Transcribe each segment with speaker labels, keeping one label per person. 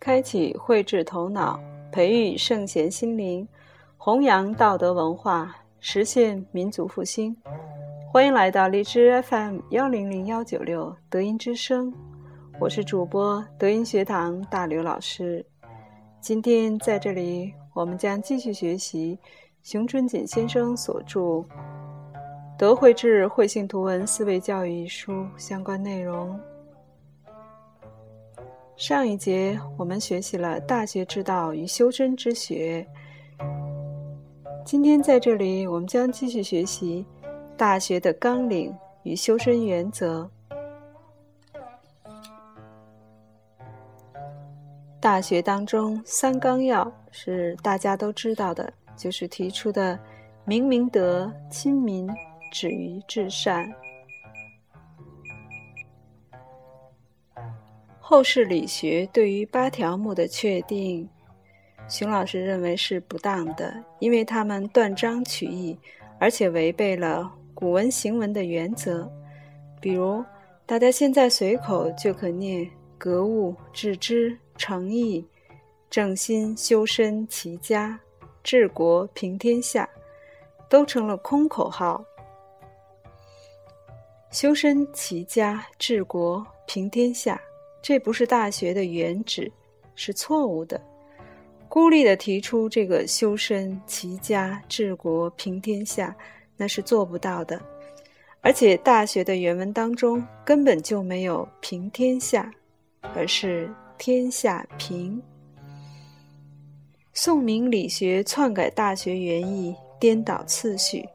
Speaker 1: 开启慧智头脑，培育圣贤心灵，弘扬道德文化，实现民族复兴。欢迎来到荔枝 FM 幺零零幺九六德音之声，我是主播德音学堂大刘老师。今天在这里，我们将继续学习熊春锦先生所著《德慧智慧性图文思维教育》一书相关内容。上一节我们学习了大学之道与修身之学，今天在这里我们将继续学习大学的纲领与修身原则。大学当中三纲要是大家都知道的，就是提出的明明德、亲民、止于至善。后世理学对于八条目的确定，熊老师认为是不当的，因为他们断章取义，而且违背了古文行文的原则。比如，大家现在随口就可念“格物致知、诚意、正心、修身、齐家、治国平天下”，都成了空口号。修身、齐家、治国平天下。这不是大学的原旨，是错误的。孤立的提出这个修身齐家治国平天下，那是做不到的。而且大学的原文当中根本就没有平天下，而是天下平。宋明理学篡改大学原意，颠倒次序，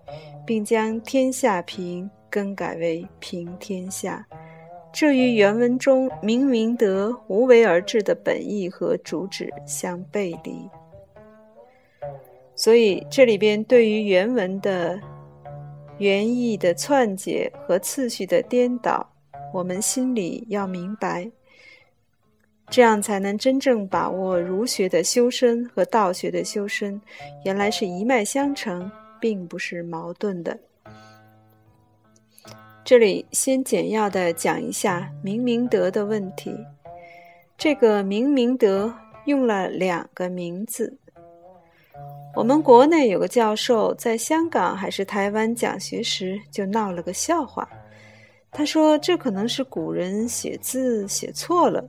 Speaker 1: 并将天下平更改为平天下。这与原文中“明明德，无为而治”的本意和主旨相背离，所以这里边对于原文的原意的篡解和次序的颠倒，我们心里要明白，这样才能真正把握儒学的修身和道学的修身原来是一脉相承，并不是矛盾的。这里先简要的讲一下明明德的问题。这个明明德用了两个名字。我们国内有个教授在香港还是台湾讲学时就闹了个笑话。他说这可能是古人写字写错了，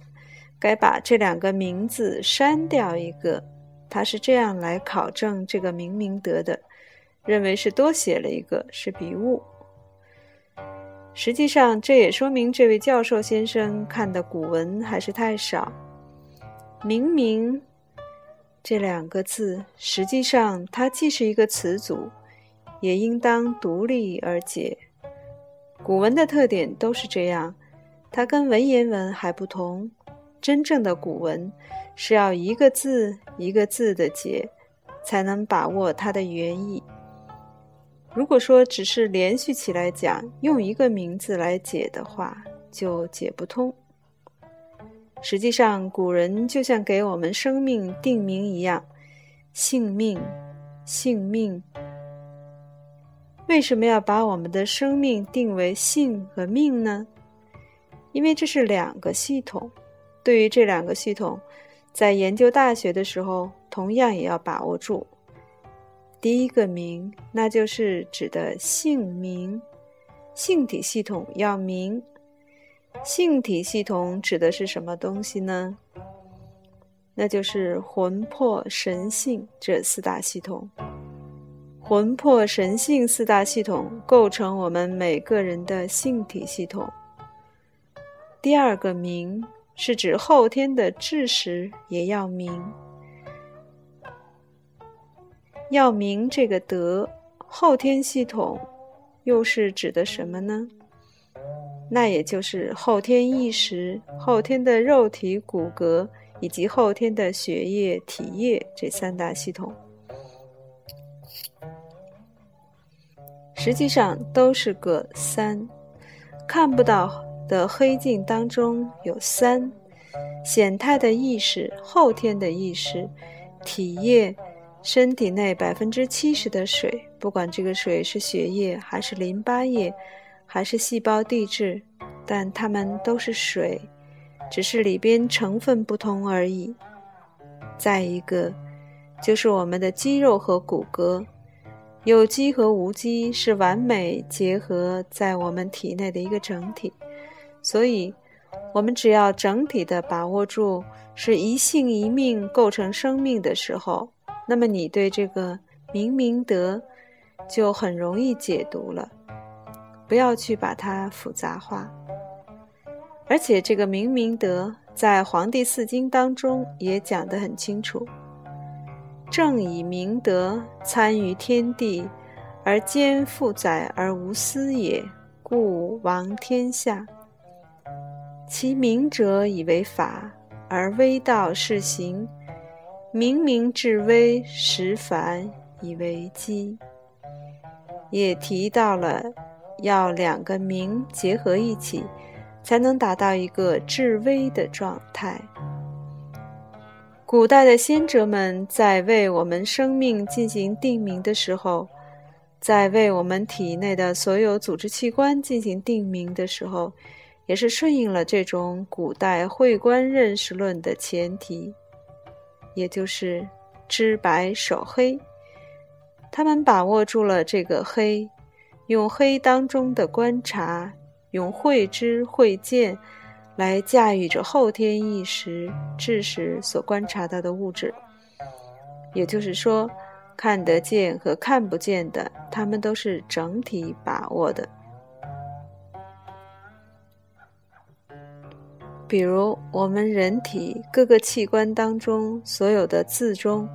Speaker 1: 该把这两个名字删掉一个。他是这样来考证这个明明德的，认为是多写了一个是笔误。实际上，这也说明这位教授先生看的古文还是太少。明明这两个字，实际上它既是一个词组，也应当独立而解。古文的特点都是这样，它跟文言文还不同。真正的古文是要一个字一个字的解，才能把握它的原意。如果说只是连续起来讲，用一个名字来解的话，就解不通。实际上，古人就像给我们生命定名一样，性命，性命。为什么要把我们的生命定为性和命呢？因为这是两个系统。对于这两个系统，在研究大学的时候，同样也要把握住。第一个明，那就是指的性明，性体系统要明。性体系统指的是什么东西呢？那就是魂魄神性这四大系统。魂魄神性四大系统构成我们每个人的性体系统。第二个明，是指后天的智识也要明。要明这个德，后天系统又是指的什么呢？那也就是后天意识、后天的肉体骨骼以及后天的血液体液这三大系统。实际上都是个三，看不到的黑镜当中有三：显态的意识、后天的意识、体液。身体内百分之七十的水，不管这个水是血液还是淋巴液，还是细胞地质，但它们都是水，只是里边成分不同而已。再一个就是我们的肌肉和骨骼，有机和无机是完美结合在我们体内的一个整体，所以，我们只要整体的把握住是一性一命构成生命的时候，那么你对这个明明德就很容易解读了，不要去把它复杂化。而且这个明明德在《黄帝四经》当中也讲得很清楚：“正以明德参于天地，而兼负载而无私也，故王天下。其明者以为法，而微道是行；明明至微，实凡以为机。”也提到了要两个明结合一起。才能达到一个至微的状态。古代的先哲们在为我们生命进行定名的时候，在为我们体内的所有组织器官进行定名的时候，也是顺应了这种古代会观认识论的前提，也就是知白守黑。他们把握住了这个黑，用黑当中的观察。用慧知慧见来驾驭着后天意识、智识所观察到的物质，也就是说，看得见和看不见的，他们都是整体把握的。比如，我们人体各个器官当中所有的字中，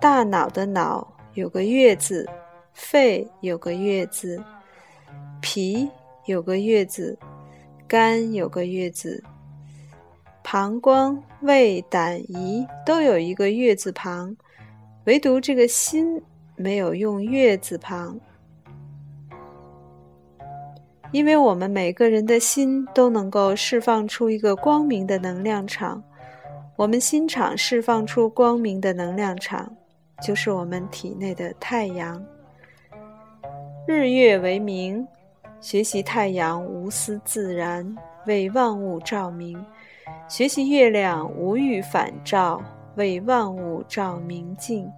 Speaker 1: 大脑的“脑”有个“月”字，肺有个“月”字，脾。有个月字，肝有个月字，膀胱、胃、胆、胰都有一个月字旁，唯独这个心没有用月字旁。因为我们每个人的心都能够释放出一个光明的能量场，我们心场释放出光明的能量场，就是我们体内的太阳。日月为明。学习太阳无私自然，为万物照明；学习月亮无欲反照，为万物照明镜。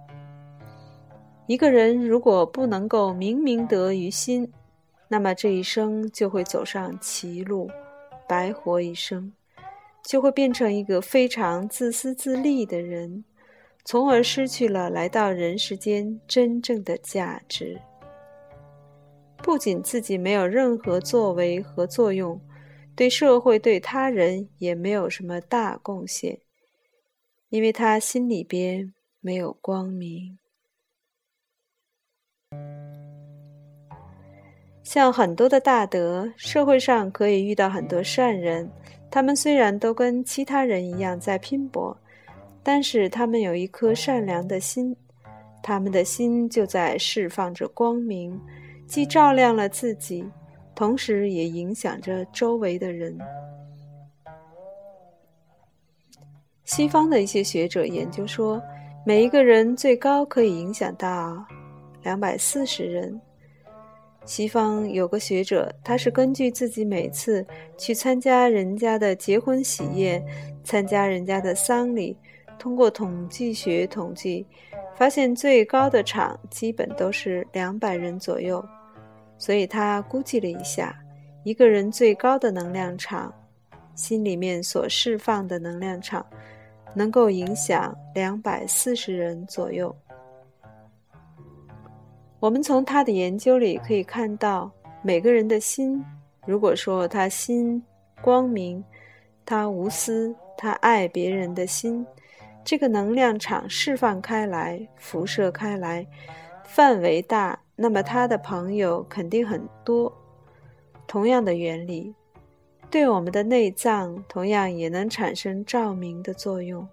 Speaker 1: 一个人如果不能够明明德于心，那么这一生就会走上歧路，白活一生，就会变成一个非常自私自利的人，从而失去了来到人世间真正的价值。不仅自己没有任何作为和作用，对社会、对他人也没有什么大贡献，因为他心里边没有光明。像很多的大德，社会上可以遇到很多善人，他们虽然都跟其他人一样在拼搏，但是他们有一颗善良的心，他们的心就在释放着光明。既照亮了自己，同时也影响着周围的人。西方的一些学者研究说，每一个人最高可以影响到两百四十人。西方有个学者，他是根据自己每次去参加人家的结婚喜宴、参加人家的丧礼，通过统计学统计，发现最高的场基本都是两百人左右。所以他估计了一下，一个人最高的能量场，心里面所释放的能量场，能够影响两百四十人左右。我们从他的研究里可以看到，每个人的心，如果说他心光明，他无私，他爱别人的心，这个能量场释放开来，辐射开来，范围大。那么他的朋友肯定很多。同样的原理，对我们的内脏同样也能产生照明的作用。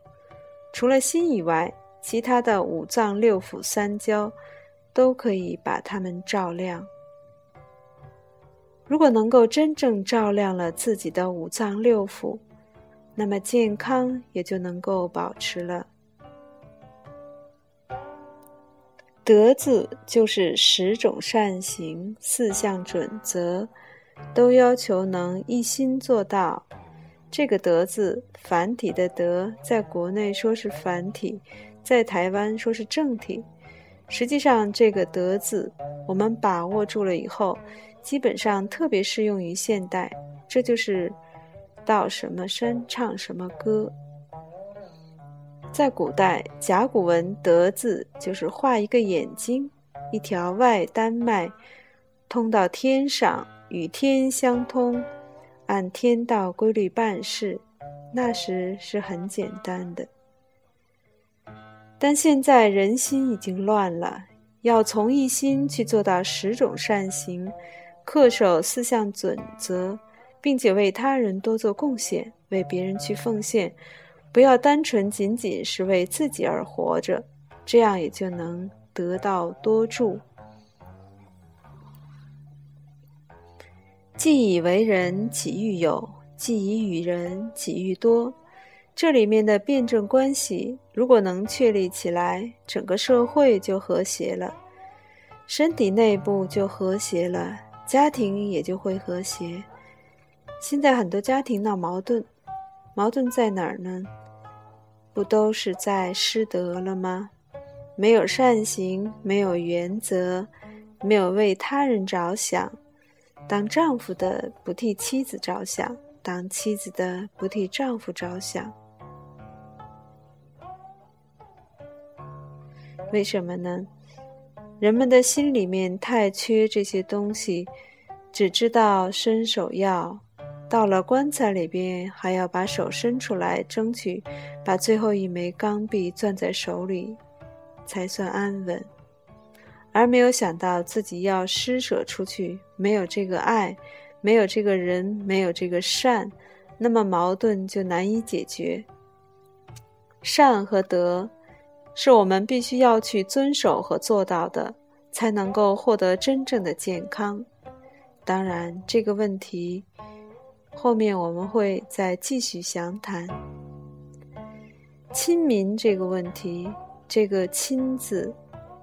Speaker 1: 除了心以外，其他的五脏六腑三焦都可以把它们照亮。如果能够真正照亮了自己的五脏六腑，那么健康也就能够保持了。德字就是十种善行、四项准则，都要求能一心做到。这个“德”字，繁体的“德”，在国内说是繁体，在台湾说是正体。实际上，这个“德”字，我们把握住了以后，基本上特别适用于现代。这就是到什么山唱什么歌。在古代，甲骨文“德”字就是画一个眼睛，一条外丹脉，通到天上，与天相通，按天道规律办事。那时是很简单的，但现在人心已经乱了，要从一心去做到十种善行，恪守四项准则，并且为他人多做贡献，为别人去奉献。不要单纯仅仅是为自己而活着，这样也就能得到多助。既以为人，己欲有；既以与人，己欲多。这里面的辩证关系，如果能确立起来，整个社会就和谐了，身体内部就和谐了，家庭也就会和谐。现在很多家庭闹矛盾，矛盾在哪儿呢？不都是在失德了吗？没有善行，没有原则，没有为他人着想。当丈夫的不替妻子着想，当妻子的不替丈夫着想。为什么呢？人们的心里面太缺这些东西，只知道伸手要。到了棺材里边，还要把手伸出来，争取把最后一枚钢币攥在手里，才算安稳。而没有想到自己要施舍出去，没有这个爱，没有这个人，没有这个善，那么矛盾就难以解决。善和德，是我们必须要去遵守和做到的，才能够获得真正的健康。当然，这个问题。后面我们会再继续详谈亲民这个问题。这个“亲”字，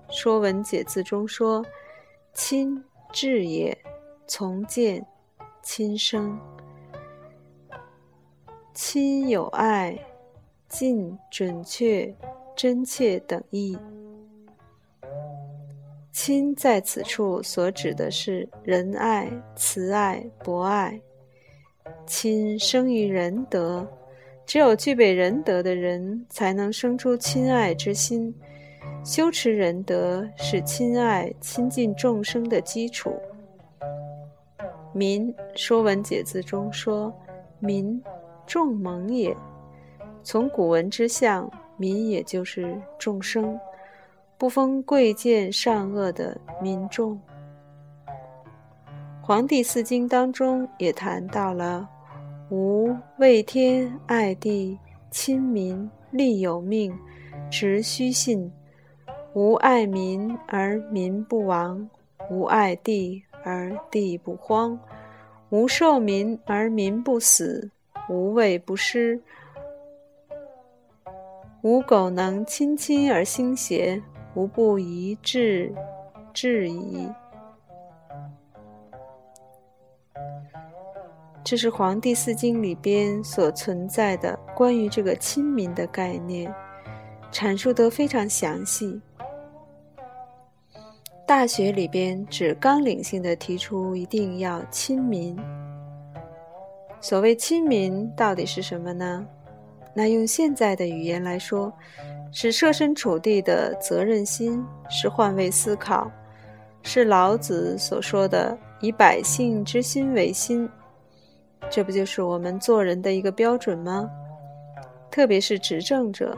Speaker 1: 《说文解字》中说：“亲，智也，从见，亲生。亲有爱，近、准确、真切等意。亲在此处所指的是仁爱、慈爱、博爱。”亲生于仁德，只有具备仁德的人，才能生出亲爱之心。修持仁德是亲爱、亲近众生的基础。民，《说文解字》中说：“民，众蒙也。”从古文之象，民也就是众生，不分贵贱善恶的民众。《黄帝四经》当中也谈到了。吾畏天爱地亲民利有命，直虚信。吾爱民而民不亡，吾爱地而地不荒，吾受民而民不死，无畏不失。吾苟能亲亲而心邪，无不疑至至矣。这是《黄帝四经》里边所存在的关于这个亲民的概念，阐述得非常详细。大学里边只纲领性的提出一定要亲民。所谓亲民到底是什么呢？那用现在的语言来说，是设身处地的责任心，是换位思考，是老子所说的以百姓之心为心。这不就是我们做人的一个标准吗？特别是执政者，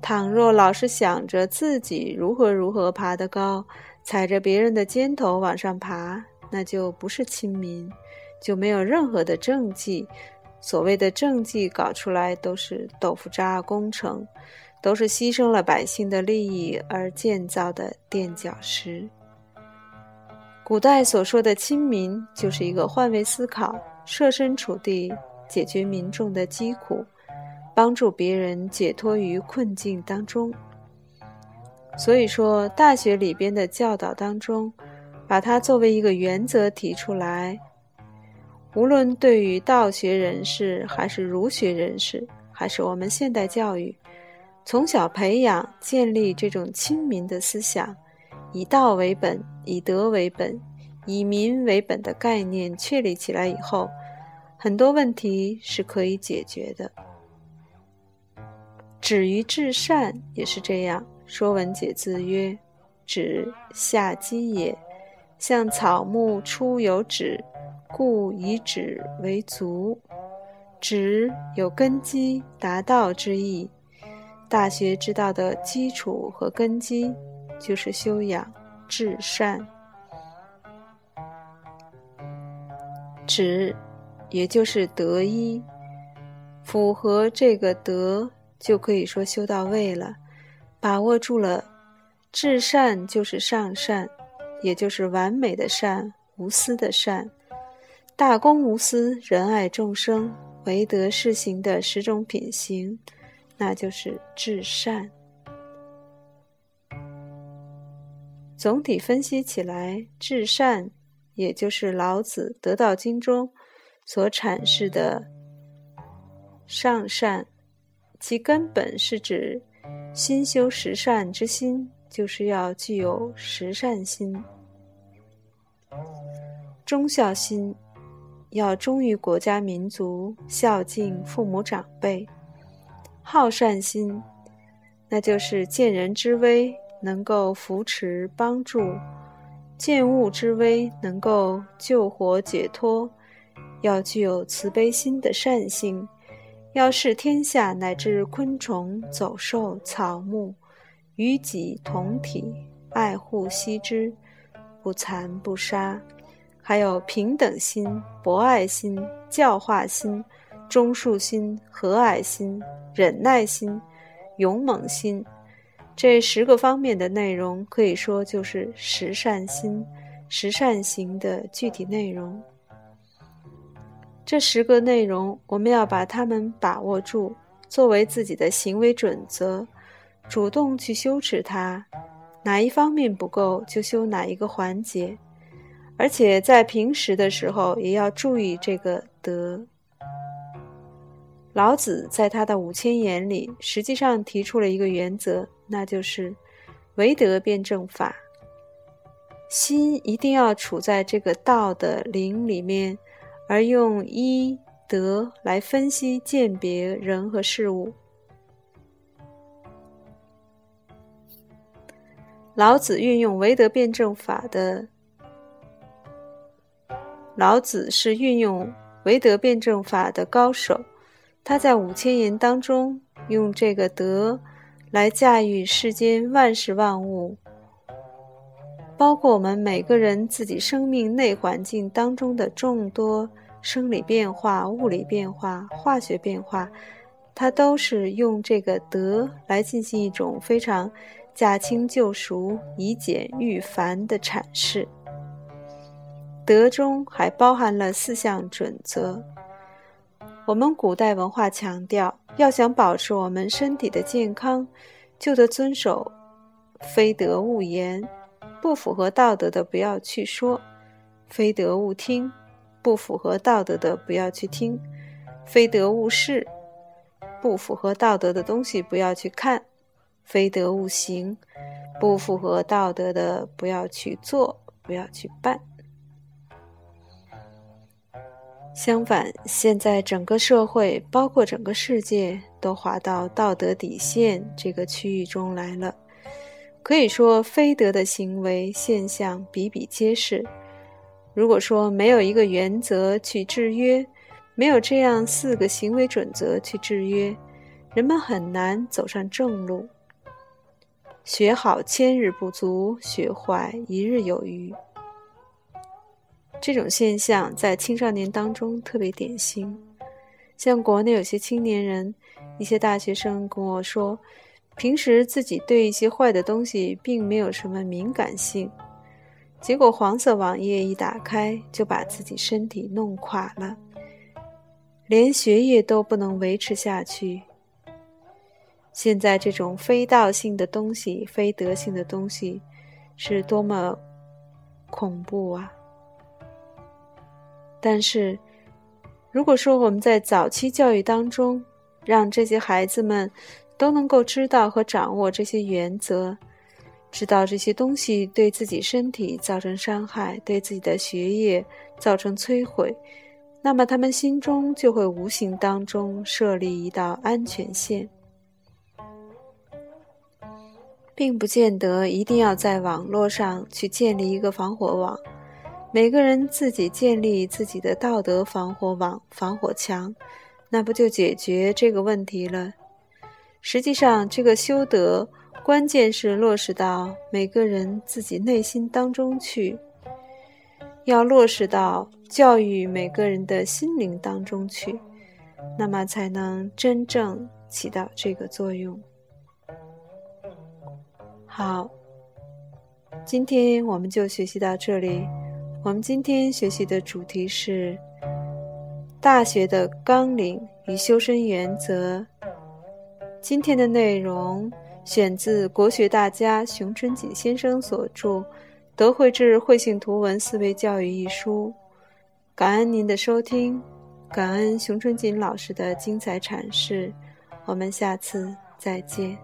Speaker 1: 倘若老是想着自己如何如何爬得高，踩着别人的肩头往上爬，那就不是亲民，就没有任何的政绩。所谓的政绩搞出来都是豆腐渣工程，都是牺牲了百姓的利益而建造的垫脚石。古代所说的亲民，就是一个换位思考。设身处地解决民众的疾苦，帮助别人解脱于困境当中。所以说，大学里边的教导当中，把它作为一个原则提出来：无论对于道学人士，还是儒学人士，还是我们现代教育，从小培养、建立这种亲民的思想，以道为本、以德为本、以民为本的概念确立起来以后，很多问题是可以解决的。止于至善也是这样，《说文解字》曰：“止，下基也。像草木出有止，故以止为足。止有根基、达到之意。大学之道的基础和根基，就是修养至善。止，也就是得一，符合这个德。”就可以说修到位了，把握住了，至善就是上善，也就是完美的善，无私的善，大公无私，仁爱众生，唯德是行的十种品行，那就是至善。总体分析起来，至善也就是老子《得道经》中所阐释的上善。其根本是指心修十善之心，就是要具有十善心、忠孝心，要忠于国家民族，孝敬父母长辈；好善心，那就是见人之危能够扶持帮助，见物之危能够救活解脱，要具有慈悲心的善性。要视天下乃至昆虫、走兽、草木，与己同体，爱护惜之，不残不杀；还有平等心、博爱心、教化心、忠恕心、和蔼心、忍耐心、勇猛心，这十个方面的内容，可以说就是十善心、十善行的具体内容。这十个内容，我们要把它们把握住，作为自己的行为准则，主动去修持它。哪一方面不够，就修哪一个环节。而且在平时的时候，也要注意这个德。老子在他的五千言里，实际上提出了一个原则，那就是唯德辩证法。心一定要处在这个道的灵里面。而用一德来分析鉴别人和事物，老子运用唯德辩证法的。老子是运用唯德辩证法的高手，他在五千言当中用这个德来驾驭世间万事万物，包括我们每个人自己生命内环境当中的众多。生理变化、物理变化、化学变化，它都是用这个德来进行一种非常驾轻就熟、以简驭繁的阐释。德中还包含了四项准则。我们古代文化强调，要想保持我们身体的健康，就得遵守“非德勿言”，不符合道德的不要去说；“非德勿听”。不符合道德的不要去听，非德勿视；不符合道德的东西不要去看，非德勿行；不符合道德的不要去做，不要去办。相反，现在整个社会，包括整个世界，都滑到道德底线这个区域中来了。可以说，非德的行为现象比比皆是。如果说没有一个原则去制约，没有这样四个行为准则去制约，人们很难走上正路。学好千日不足，学坏一日有余。这种现象在青少年当中特别典型。像国内有些青年人、一些大学生跟我说，平时自己对一些坏的东西并没有什么敏感性。结果黄色网页一打开，就把自己身体弄垮了，连学业都不能维持下去。现在这种非道性的东西、非德性的东西，是多么恐怖啊！但是如果说我们在早期教育当中，让这些孩子们都能够知道和掌握这些原则，知道这些东西对自己身体造成伤害，对自己的学业造成摧毁，那么他们心中就会无形当中设立一道安全线。并不见得一定要在网络上去建立一个防火网，每个人自己建立自己的道德防火网、防火墙，那不就解决这个问题了？实际上，这个修德关键是落实到每个人自己内心当中去，要落实到教育每个人的心灵当中去，那么才能真正起到这个作用。好，今天我们就学习到这里。我们今天学习的主题是《大学》的纲领与修身原则。今天的内容选自国学大家熊春锦先生所著《德惠智慧性图文思维教育》一书。感恩您的收听，感恩熊春锦老师的精彩阐释。我们下次再见。